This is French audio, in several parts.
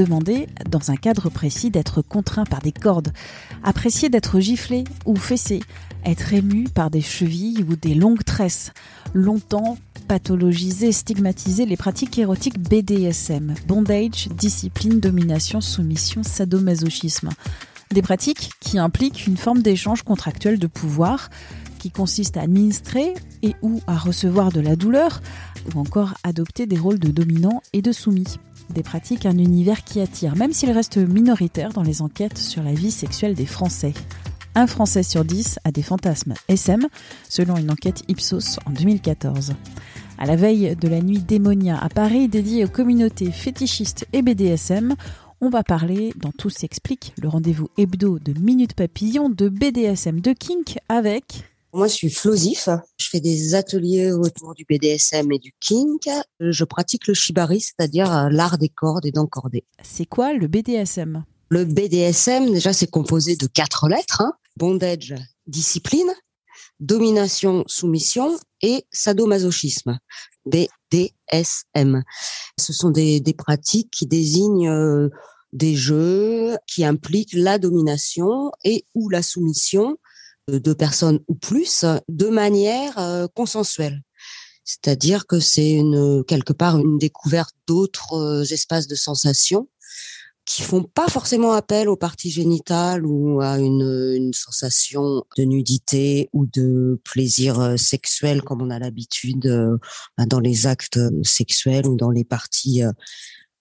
Demander, dans un cadre précis, d'être contraint par des cordes, apprécier d'être giflé ou fessé, être ému par des chevilles ou des longues tresses, longtemps pathologiser, stigmatiser les pratiques érotiques BDSM, bondage, discipline, domination, soumission, sadomasochisme. Des pratiques qui impliquent une forme d'échange contractuel de pouvoir qui consiste à administrer et ou à recevoir de la douleur ou encore adopter des rôles de dominant et de soumis. Des pratiques, un univers qui attire, même s'il reste minoritaire dans les enquêtes sur la vie sexuelle des Français. Un Français sur dix a des fantasmes SM, selon une enquête Ipsos en 2014. À la veille de la nuit Démonia à Paris dédiée aux communautés fétichistes et BDSM, on va parler dans Tout s'explique, le rendez-vous hebdo de Minute Papillon de BDSM de Kink avec moi, je suis Flosif. Je fais des ateliers autour du BDSM et du kink. Je pratique le shibari, c'est-à-dire l'art des cordes et d'encorder. C'est quoi le BDSM Le BDSM, déjà, c'est composé de quatre lettres. Hein. Bondage, discipline, domination, soumission et sadomasochisme. BDSM. Ce sont des, des pratiques qui désignent euh, des jeux qui impliquent la domination et ou la soumission deux personnes ou plus de manière euh, consensuelle. C'est-à-dire que c'est une quelque part une découverte d'autres euh, espaces de sensations qui font pas forcément appel aux parties génitales ou à une, une sensation de nudité ou de plaisir euh, sexuel comme on a l'habitude euh, dans les actes sexuels ou dans les parties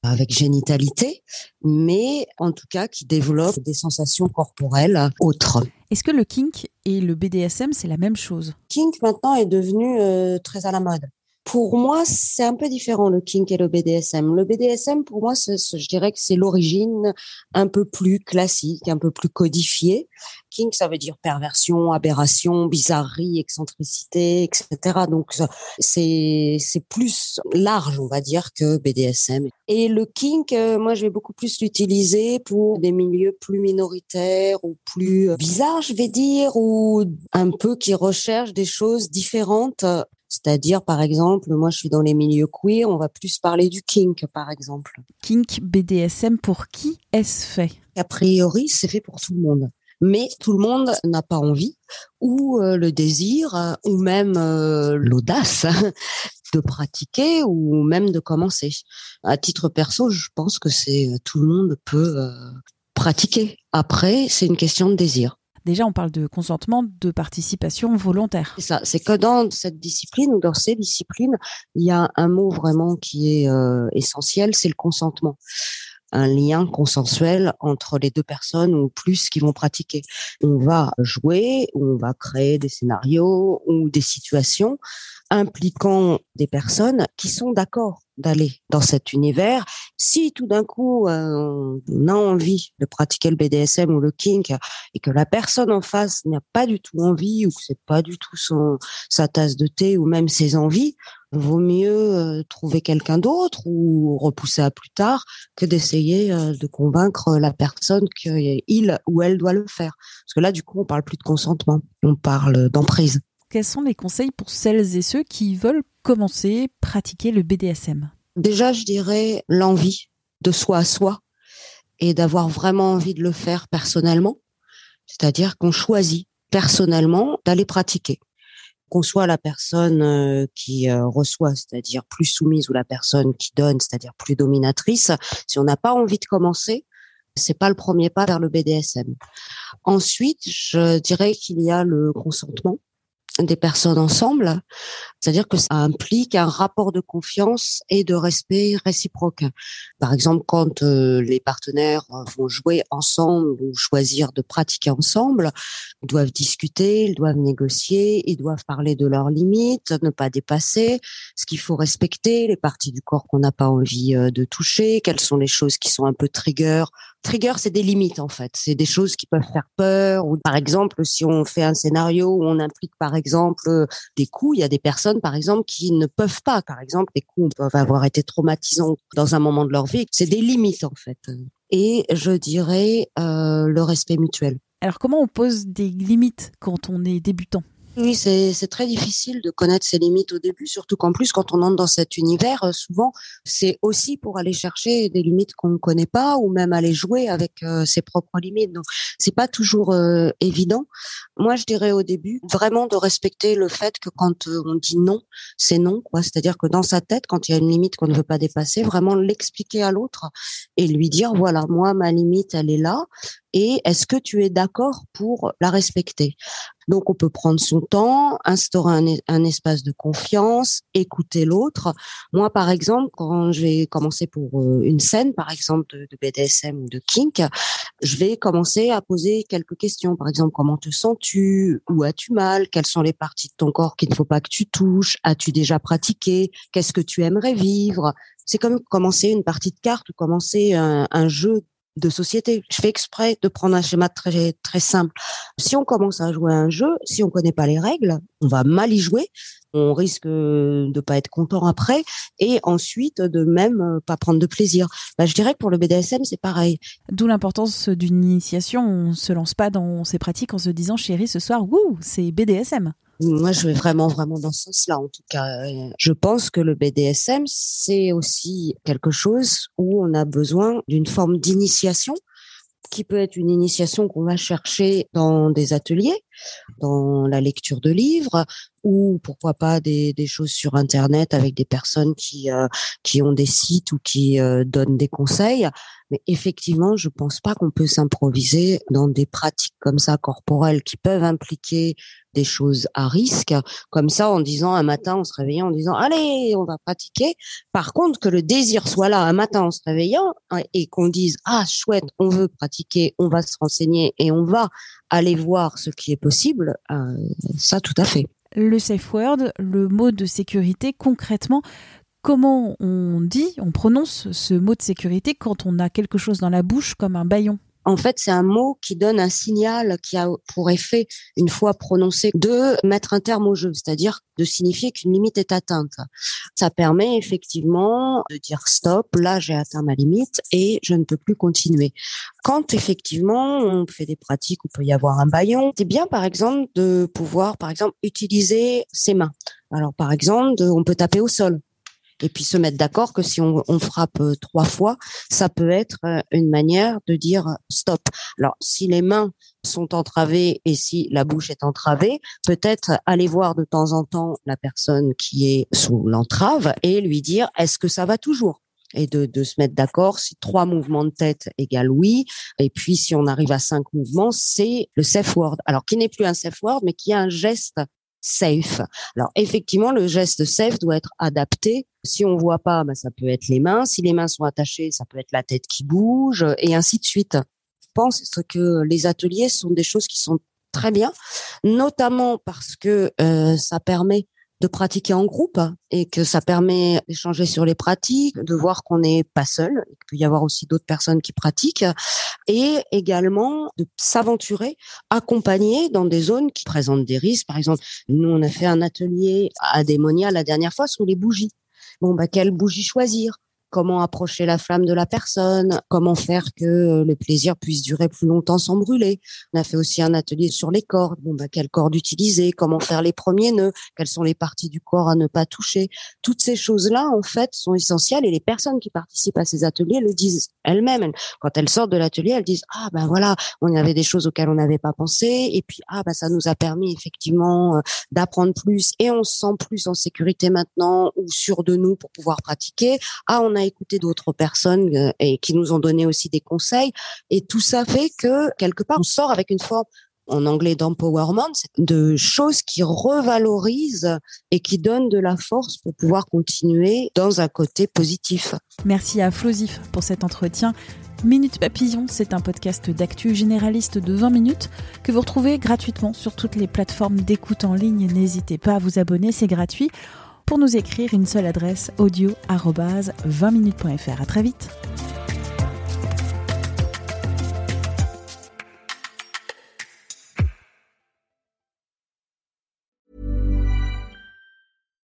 avec génitalité, mais en tout cas qui développent des sensations corporelles autres. Est-ce que le kink et le BDSM, c'est la même chose Kink maintenant est devenu euh, très à la mode. Pour moi, c'est un peu différent le kink et le BDSM. Le BDSM, pour moi, je dirais que c'est l'origine un peu plus classique, un peu plus codifiée. Kink, ça veut dire perversion, aberration, bizarrerie, excentricité, etc. Donc c'est plus large, on va dire, que BDSM. Et le kink, euh, moi, je vais beaucoup plus l'utiliser pour des milieux plus minoritaires ou plus bizarres, je vais dire, ou un peu qui recherchent des choses différentes c'est-à-dire, par exemple, moi, je suis dans les milieux queer, on va plus parler du kink, par exemple. Kink, BDSM, pour qui est-ce fait? A priori, c'est fait pour tout le monde. Mais tout le monde n'a pas envie, ou euh, le désir, euh, ou même euh, l'audace de pratiquer, ou même de commencer. À titre perso, je pense que c'est tout le monde peut pratiquer. Après, c'est une question de désir. Déjà, on parle de consentement, de participation volontaire. C'est que dans cette discipline ou dans ces disciplines, il y a un mot vraiment qui est euh, essentiel, c'est le consentement. Un lien consensuel entre les deux personnes ou plus qui vont pratiquer. On va jouer, on va créer des scénarios ou des situations impliquant des personnes qui sont d'accord d'aller dans cet univers. Si tout d'un coup euh, on a envie de pratiquer le BDSM ou le kink et que la personne en face n'a pas du tout envie ou que c'est pas du tout son sa tasse de thé ou même ses envies, vaut mieux euh, trouver quelqu'un d'autre ou repousser à plus tard que d'essayer euh, de convaincre la personne qu'il ou elle doit le faire. Parce que là du coup on parle plus de consentement, on parle d'emprise. Quels sont les conseils pour celles et ceux qui veulent commencer, pratiquer le BDSM Déjà, je dirais l'envie de soi à soi et d'avoir vraiment envie de le faire personnellement. C'est-à-dire qu'on choisit personnellement d'aller pratiquer. Qu'on soit la personne euh, qui euh, reçoit, c'est-à-dire plus soumise, ou la personne qui donne, c'est-à-dire plus dominatrice, si on n'a pas envie de commencer, c'est pas le premier pas vers le BDSM. Ensuite, je dirais qu'il y a le consentement des personnes ensemble, c'est-à-dire que ça implique un rapport de confiance et de respect réciproque. Par exemple, quand euh, les partenaires vont jouer ensemble ou choisir de pratiquer ensemble, ils doivent discuter, ils doivent négocier, ils doivent parler de leurs limites, ne pas dépasser, ce qu'il faut respecter, les parties du corps qu'on n'a pas envie euh, de toucher, quelles sont les choses qui sont un peu trigger Trigger, c'est des limites en fait. C'est des choses qui peuvent faire peur. Ou par exemple, si on fait un scénario où on implique par exemple des coups, il y a des personnes par exemple qui ne peuvent pas. Par exemple, des coups peuvent avoir été traumatisants dans un moment de leur vie. C'est des limites en fait. Et je dirais euh, le respect mutuel. Alors comment on pose des limites quand on est débutant? Oui, c'est très difficile de connaître ses limites au début, surtout qu'en plus, quand on entre dans cet univers, euh, souvent, c'est aussi pour aller chercher des limites qu'on ne connaît pas ou même aller jouer avec euh, ses propres limites. Donc, c'est pas toujours euh, évident. Moi, je dirais au début, vraiment de respecter le fait que quand on dit non, c'est non, quoi. C'est-à-dire que dans sa tête, quand il y a une limite qu'on ne veut pas dépasser, vraiment l'expliquer à l'autre et lui dire, voilà, moi, ma limite, elle est là et est-ce que tu es d'accord pour la respecter? Donc, on peut prendre son temps, instaurer un, espace de confiance, écouter l'autre. Moi, par exemple, quand je vais commencer pour euh, une scène, par exemple de, BDSM ou de kink, je vais commencer à poser quelques questions. Par exemple, comment te sens-tu? Où as-tu mal? Quelles sont les parties de ton corps qu'il ne faut pas que tu touches? As-tu déjà pratiqué? Qu'est-ce que tu aimerais vivre? C'est comme commencer une partie de cartes ou commencer un jeu de société. Je fais exprès de prendre un schéma très très simple. Si on commence à jouer à un jeu, si on connaît pas les règles, on va mal y jouer. On risque de pas être content après et ensuite de même euh, pas prendre de plaisir. Bah, je dirais que pour le BDSM, c'est pareil. D'où l'importance d'une initiation. On se lance pas dans ces pratiques en se disant chérie ce soir, wouh, c'est BDSM. Moi, je vais vraiment, vraiment dans ce sens-là. En tout cas, je pense que le BDSM, c'est aussi quelque chose où on a besoin d'une forme d'initiation qui peut être une initiation qu'on va chercher dans des ateliers, dans la lecture de livres, ou pourquoi pas des, choses sur Internet avec des personnes qui, euh, qui ont des sites ou qui euh, donnent des conseils. Mais effectivement, je pense pas qu'on peut s'improviser dans des pratiques comme ça corporelles qui peuvent impliquer des choses à risque, comme ça en disant un matin en se réveillant en disant allez on va pratiquer. Par contre que le désir soit là un matin en se réveillant hein, et qu'on dise ah chouette on veut pratiquer, on va se renseigner et on va aller voir ce qui est possible, euh, ça tout à fait. Le safe word, le mot de sécurité concrètement, comment on dit, on prononce ce mot de sécurité quand on a quelque chose dans la bouche comme un baillon en fait, c'est un mot qui donne un signal qui a pour effet, une fois prononcé, de mettre un terme au jeu, c'est-à-dire de signifier qu'une limite est atteinte. Ça permet effectivement de dire stop, là j'ai atteint ma limite et je ne peux plus continuer. Quand effectivement on fait des pratiques où peut y avoir un baillon, c'est bien par exemple de pouvoir par exemple utiliser ses mains. Alors par exemple, on peut taper au sol et puis se mettre d'accord que si on, frappe euh, trois fois, ça peut être euh, une manière de dire stop. Alors, si les mains sont entravées et si la bouche est entravée, peut-être aller voir de temps en temps la personne qui est sous l'entrave et lui dire est-ce que ça va toujours? Et de, de se mettre d'accord si trois mouvements de tête égale oui et puis si on arrive à cinq mouvements c'est le safe word alors qui n'est plus un safe word mais qui est un geste safe. Alors effectivement, le geste safe doit être adapté. Si on voit pas, ben, ça peut être les mains. Si les mains sont attachées, ça peut être la tête qui bouge et ainsi de suite. Je pense que les ateliers sont des choses qui sont très bien, notamment parce que euh, ça permet de pratiquer en groupe et que ça permet d'échanger sur les pratiques, de voir qu'on n'est pas seul, qu'il peut y avoir aussi d'autres personnes qui pratiquent et également de s'aventurer, accompagner dans des zones qui présentent des risques. Par exemple, nous, on a fait un atelier à Démonia la dernière fois sur les bougies. Bon, bah, quelle bougie choisir? Comment approcher la flamme de la personne, comment faire que le plaisir puisse durer plus longtemps sans brûler. On a fait aussi un atelier sur les cordes. Bon, bah, quelle corde utiliser, comment faire les premiers nœuds, quelles sont les parties du corps à ne pas toucher. Toutes ces choses-là, en fait, sont essentielles et les personnes qui participent à ces ateliers le disent elles-mêmes. Quand elles sortent de l'atelier, elles disent ah ben voilà, on avait des choses auxquelles on n'avait pas pensé et puis ah ben ça nous a permis effectivement euh, d'apprendre plus et on se sent plus en sécurité maintenant ou sûr de nous pour pouvoir pratiquer. Ah on a écouté d'autres personnes euh, et qui nous ont donné aussi des conseils. Et tout ça fait que quelque part, on sort avec une forme en anglais d'empowerment, de choses qui revalorisent et qui donnent de la force pour pouvoir continuer dans un côté positif. Merci à Flosif pour cet entretien. Minute Papillon, c'est un podcast d'actu généraliste de 20 minutes que vous retrouvez gratuitement sur toutes les plateformes d'écoute en ligne. N'hésitez pas à vous abonner, c'est gratuit. Pour nous écrire, une seule adresse audio 20minutes.fr. À très vite.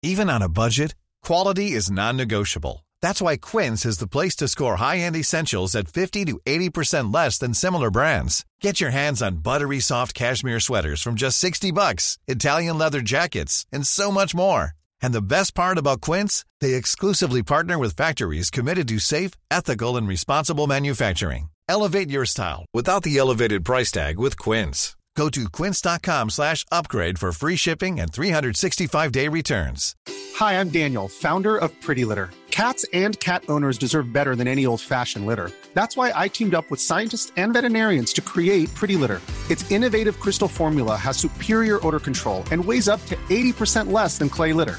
Even on a budget, quality is non-negotiable. That's why Quince is the place to score high-end essentials at 50 to 80% less than similar brands. Get your hands on buttery soft cashmere sweaters from just 60 bucks, Italian leather jackets, and so much more. And the best part about Quince, they exclusively partner with factories committed to safe, ethical, and responsible manufacturing. Elevate your style without the elevated price tag with Quince. Go to quince.com slash upgrade for free shipping and 365-day returns. Hi, I'm Daniel, founder of Pretty Litter. Cats and cat owners deserve better than any old-fashioned litter. That's why I teamed up with scientists and veterinarians to create Pretty Litter. Its innovative crystal formula has superior odor control and weighs up to 80% less than clay litter.